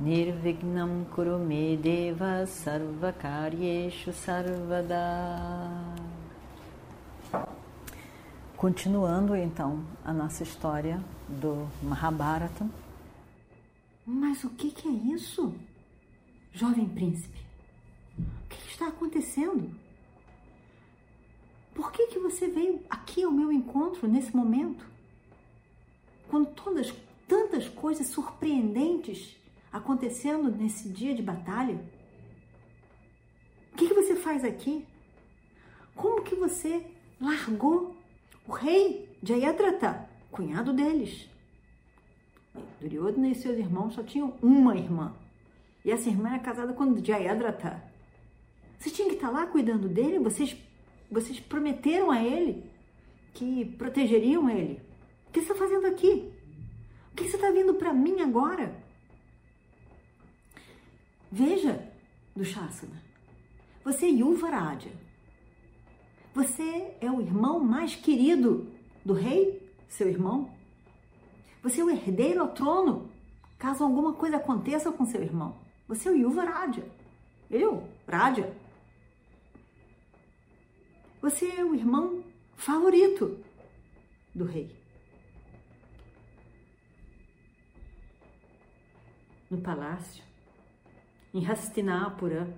Nirvignam Kurume Deva Sarvakaryeshu Sarvada Continuando então a nossa história do Mahabharata. Mas o que, que é isso, jovem príncipe? O que, está acontecendo? Por que, que você veio aqui ao meu encontro nesse momento? Quando todas, tantas coisas surpreendentes acontecendo nesse dia de batalha? O que, que você faz aqui? Como que você largou o rei Jayadratha, cunhado deles. Duryodhana e seus irmãos só tinham uma irmã. E essa irmã era casada com Jayadratha. Vocês tinham que estar lá cuidando dele? Vocês, vocês prometeram a ele que protegeriam ele? O que você está fazendo aqui? O que você está vindo para mim agora? Veja, do Shasana, você é Yuvaraja, você é o irmão mais querido do rei, seu irmão. Você é o herdeiro ao trono, caso alguma coisa aconteça com seu irmão. Você é o Yuvaraja. Eu, Raja. Você é o irmão favorito do rei. No palácio, em Hastinapura,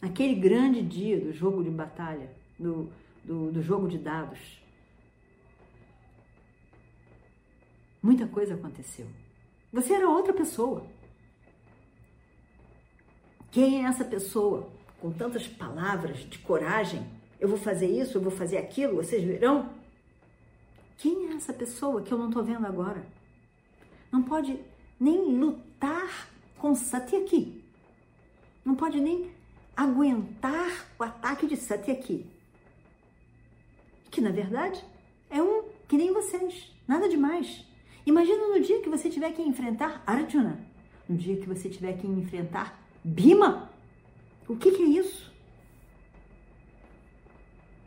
Naquele grande dia do jogo de batalha, do, do, do jogo de dados, muita coisa aconteceu. Você era outra pessoa. Quem é essa pessoa com tantas palavras de coragem? Eu vou fazer isso, eu vou fazer aquilo, vocês verão? Quem é essa pessoa que eu não estou vendo agora? Não pode nem lutar com Satyaki. Não pode nem aguentar o ataque de Satyaki. Que na verdade é um que nem vocês, nada demais. Imagina no dia que você tiver que enfrentar Arjuna, no dia que você tiver que enfrentar Bima. O que, que é isso?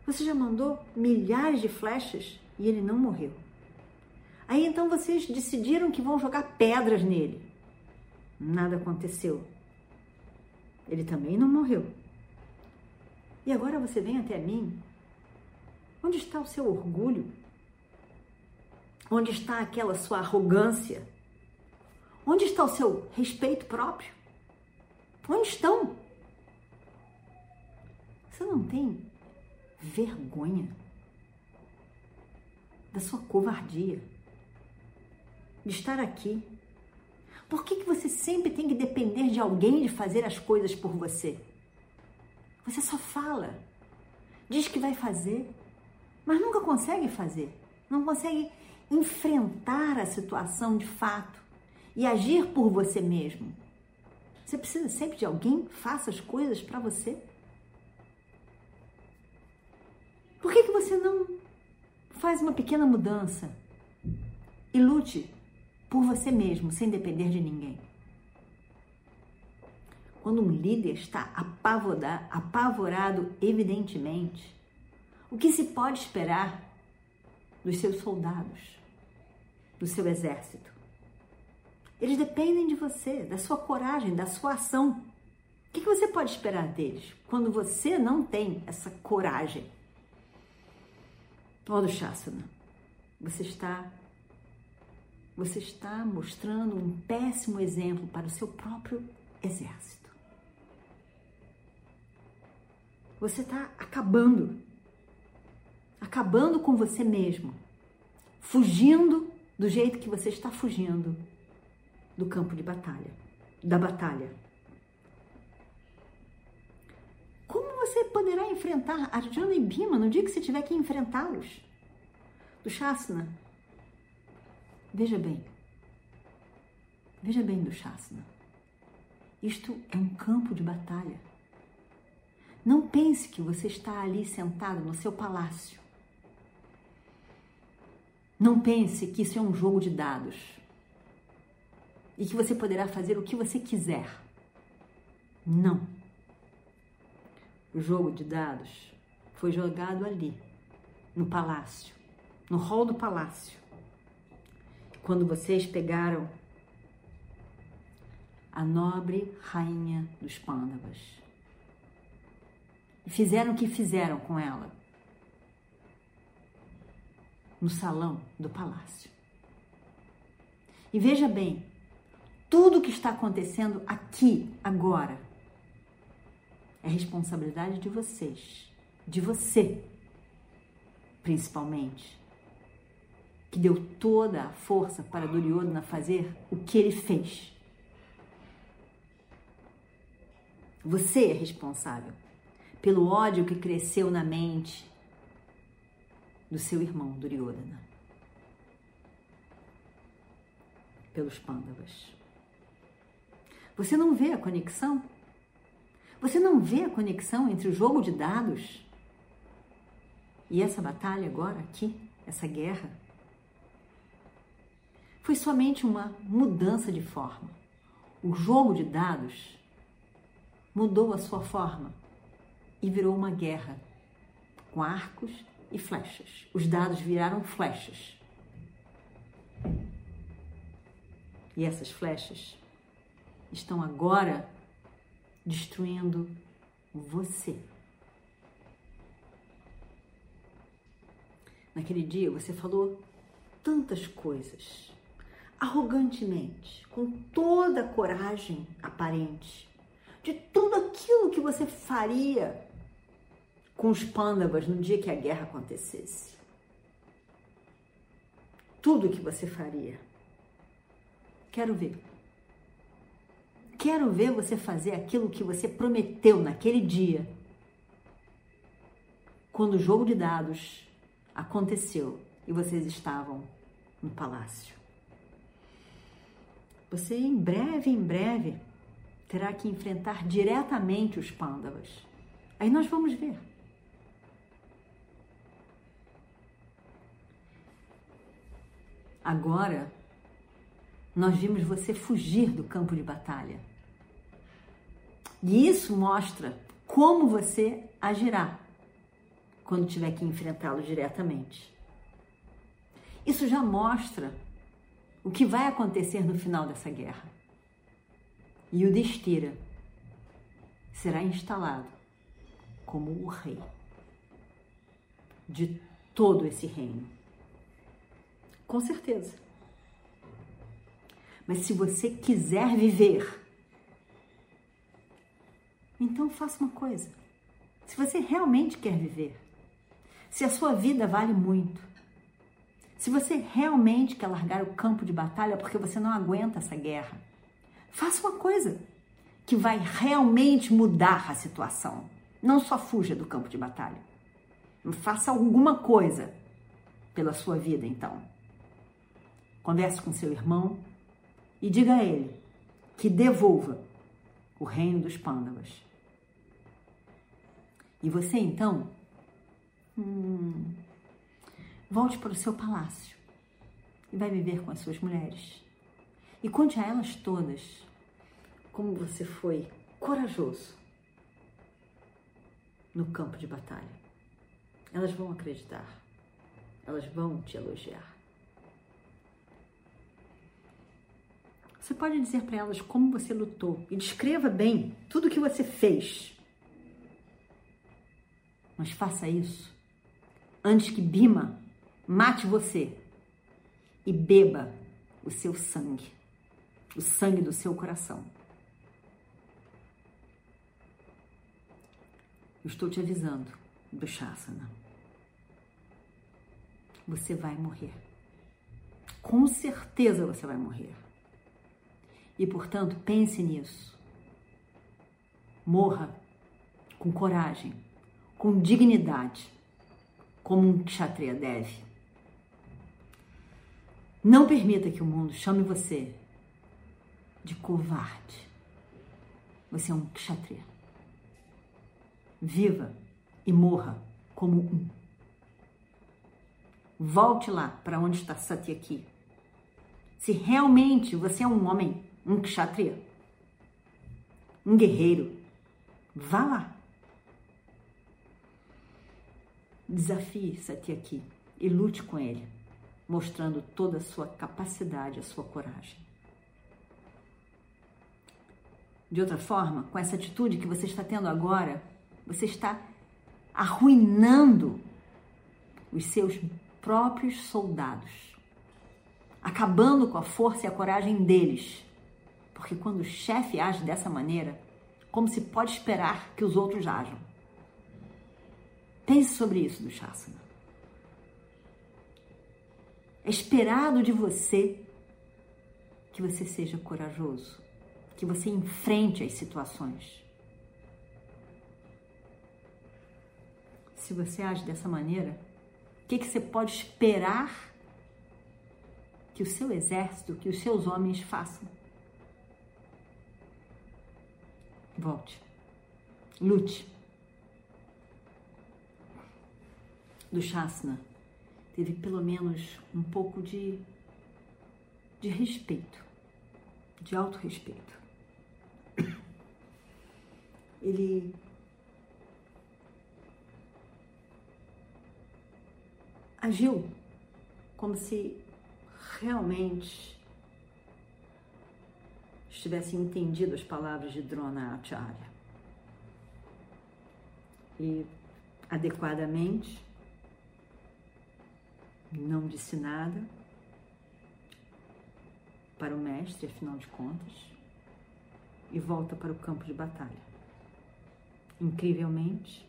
Você já mandou milhares de flechas e ele não morreu. Aí então vocês decidiram que vão jogar pedras nele. Nada aconteceu ele também não morreu. E agora você vem até mim? Onde está o seu orgulho? Onde está aquela sua arrogância? Onde está o seu respeito próprio? Onde estão? Você não tem vergonha da sua covardia de estar aqui por que, que você sempre tem que depender de alguém de fazer as coisas por você? Você só fala, diz que vai fazer, mas nunca consegue fazer, não consegue enfrentar a situação de fato e agir por você mesmo. Você precisa sempre de alguém que faça as coisas para você. Por que, que você não faz uma pequena mudança e lute por você mesmo, sem depender de ninguém. Quando um líder está apavorado, evidentemente, o que se pode esperar dos seus soldados, do seu exército? Eles dependem de você, da sua coragem, da sua ação. O que você pode esperar deles quando você não tem essa coragem? Todo Shasana, você está você está mostrando um péssimo exemplo para o seu próprio exército. Você está acabando, acabando com você mesmo, fugindo do jeito que você está fugindo do campo de batalha, da batalha. Como você poderá enfrentar Arjuna e Bhima no dia que você tiver que enfrentá-los? Do Shasana, Veja bem. Veja bem do Shasana. Isto é um campo de batalha. Não pense que você está ali sentado no seu palácio. Não pense que isso é um jogo de dados e que você poderá fazer o que você quiser. Não. O jogo de dados foi jogado ali, no palácio, no hall do palácio. Quando vocês pegaram a nobre rainha dos Pândavas. E fizeram o que fizeram com ela. No salão do palácio. E veja bem, tudo o que está acontecendo aqui, agora, é responsabilidade de vocês, de você, principalmente, que deu toda a força para Duryodhana fazer o que ele fez. Você é responsável pelo ódio que cresceu na mente do seu irmão Duryodhana, pelos Pandavas. Você não vê a conexão? Você não vê a conexão entre o jogo de dados e essa batalha agora aqui, essa guerra? Foi somente uma mudança de forma. O jogo de dados mudou a sua forma e virou uma guerra com arcos e flechas. Os dados viraram flechas. E essas flechas estão agora destruindo você. Naquele dia você falou tantas coisas, arrogantemente, com toda a coragem aparente, de tudo aquilo que você faria com os pândavas no dia que a guerra acontecesse. Tudo que você faria. Quero ver. Quero ver você fazer aquilo que você prometeu naquele dia. Quando o jogo de dados aconteceu e vocês estavam no palácio. Você em breve, em breve, terá que enfrentar diretamente os pândavas. Aí nós vamos ver. Agora, nós vimos você fugir do campo de batalha. E isso mostra como você agirá quando tiver que enfrentá-lo diretamente. Isso já mostra o que vai acontecer no final dessa guerra. E o Destira será instalado como o rei de todo esse reino. Com certeza. Mas se você quiser viver então faça uma coisa. Se você realmente quer viver, se a sua vida vale muito, se você realmente quer largar o campo de batalha porque você não aguenta essa guerra, faça uma coisa que vai realmente mudar a situação. Não só fuja do campo de batalha. Faça alguma coisa pela sua vida, então. Converse com seu irmão e diga a ele que devolva o reino dos pândavas e você então hum, volte para o seu palácio e vai viver com as suas mulheres. E conte a elas todas como você foi corajoso no campo de batalha. Elas vão acreditar, elas vão te elogiar. Você pode dizer para elas como você lutou e descreva bem tudo o que você fez mas faça isso antes que Bima mate você e beba o seu sangue, o sangue do seu coração. Eu estou te avisando, do Shasana. Você vai morrer. Com certeza você vai morrer. E portanto, pense nisso. Morra com coragem com dignidade, como um kshatriya deve. Não permita que o mundo chame você de covarde. Você é um kshatriya. Viva e morra como um. Volte lá para onde está Satyaki. Se realmente você é um homem, um kshatriya, um guerreiro, vá lá. Desafie Satyaki e lute com ele, mostrando toda a sua capacidade, a sua coragem. De outra forma, com essa atitude que você está tendo agora, você está arruinando os seus próprios soldados, acabando com a força e a coragem deles. Porque quando o chefe age dessa maneira, como se pode esperar que os outros ajam? Pense sobre isso do Shasana. É esperado de você que você seja corajoso, que você enfrente as situações. Se você age dessa maneira, o que, que você pode esperar que o seu exército, que os seus homens façam? Volte. Lute. Do Shasna teve pelo menos um pouco de, de respeito, de autorrespeito. Ele agiu como se realmente estivesse entendido as palavras de Drona Acharya. E adequadamente não disse nada para o mestre, afinal de contas, e volta para o campo de batalha. Incrivelmente,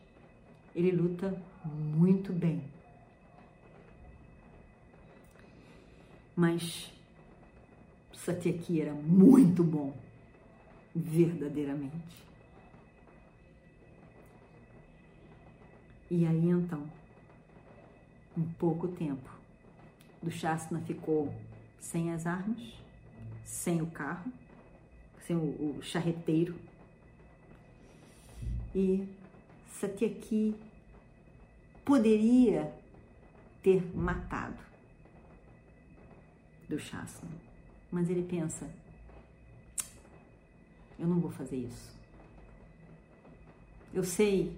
ele luta muito bem. Mas Satyaki era muito bom, verdadeiramente. E aí então, em pouco tempo, do Shasna ficou sem as armas, sem o carro, sem o, o charreteiro. E Satyaki poderia ter matado do Shasna. Mas ele pensa: eu não vou fazer isso. Eu sei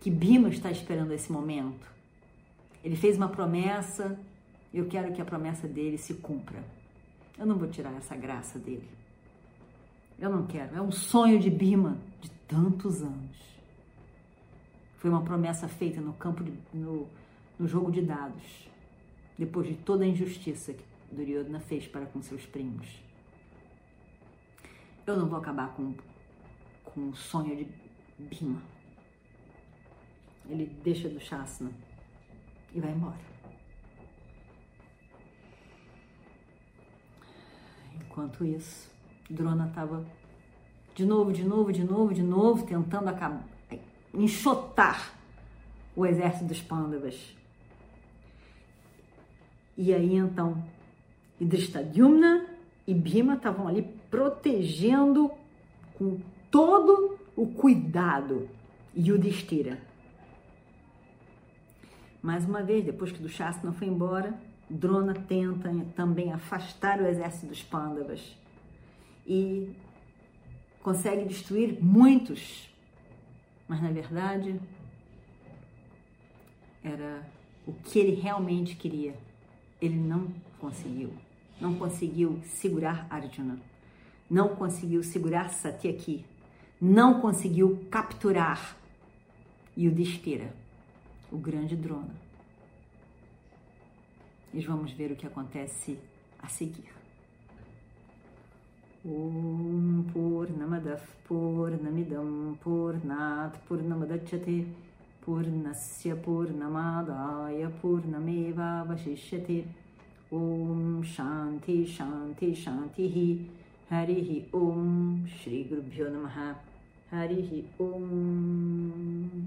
que Bima está esperando esse momento. Ele fez uma promessa, eu quero que a promessa dele se cumpra. Eu não vou tirar essa graça dele. Eu não quero. É um sonho de Bima de tantos anos. Foi uma promessa feita no campo, de, no, no jogo de dados depois de toda a injustiça que Duryodhana fez para com seus primos. Eu não vou acabar com, com o sonho de Bhima. Ele deixa do Shasana e vai embora. Enquanto isso, Drona estava de novo, de novo, de novo, de novo, tentando acabar, enxotar o exército dos Pandavas e aí então, Idrishtadyumna e Bhima estavam ali protegendo com todo o cuidado Yudhishthira. Mais uma vez, depois que do Shasna foi embora, Drona tenta também afastar o exército dos Pandavas e consegue destruir muitos, mas na verdade era o que ele realmente queria, ele não conseguiu. Não conseguiu segurar Arjuna. Não conseguiu segurar Satyaki. Não conseguiu capturar Yudhishthira, o grande drona. E vamos ver o que acontece a seguir. Om Purnamadav Purnamidam Purnat Purnamadachyate Purnasya Purnamadaya Purnameva Vashishyate Om Shanti Shanti Shantihi Harihi Om Shri Gurubhyo Namaha Harihi Om